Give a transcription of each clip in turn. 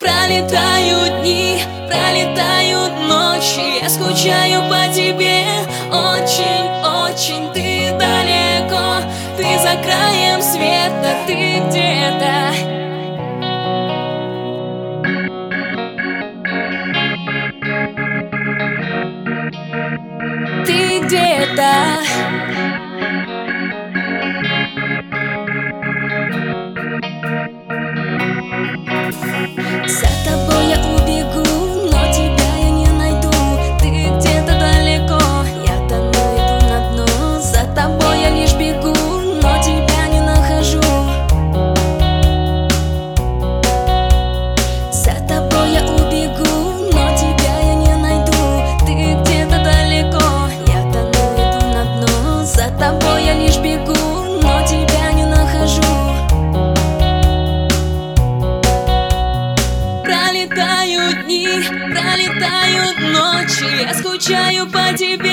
Пролетают дни, пролетают ночи. Я скучаю по тебе. Очень, очень ты далеко. Ты за краем света, ты где-то. Ты где-то пролетают ночи. Я скучаю по тебе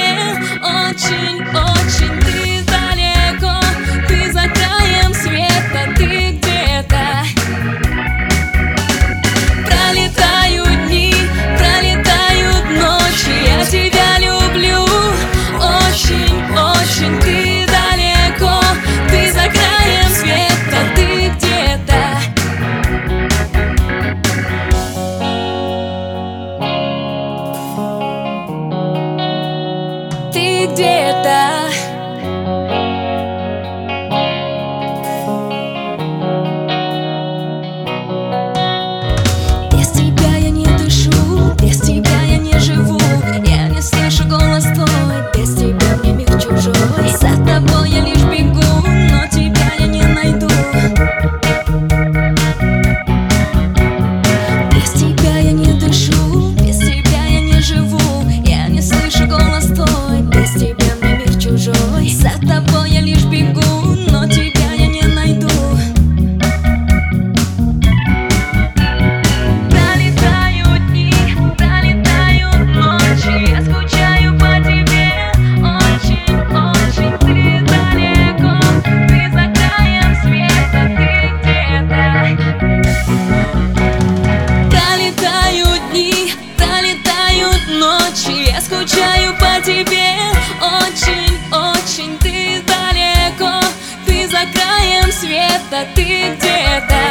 тобой я лишь бегу, но тебя я не найду. Пролетают дни, пролетают ночи Я скучаю по тебе. Очень, очень Ты далеко, ты за краем света Ты где-то. Пролетают дни, пролетают ночи Я скучаю света Ты где-то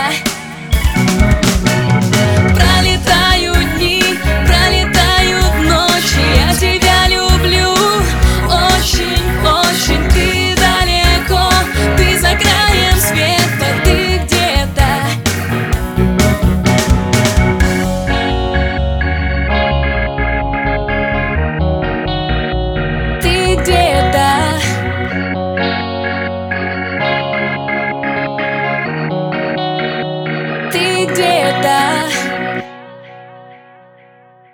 где-то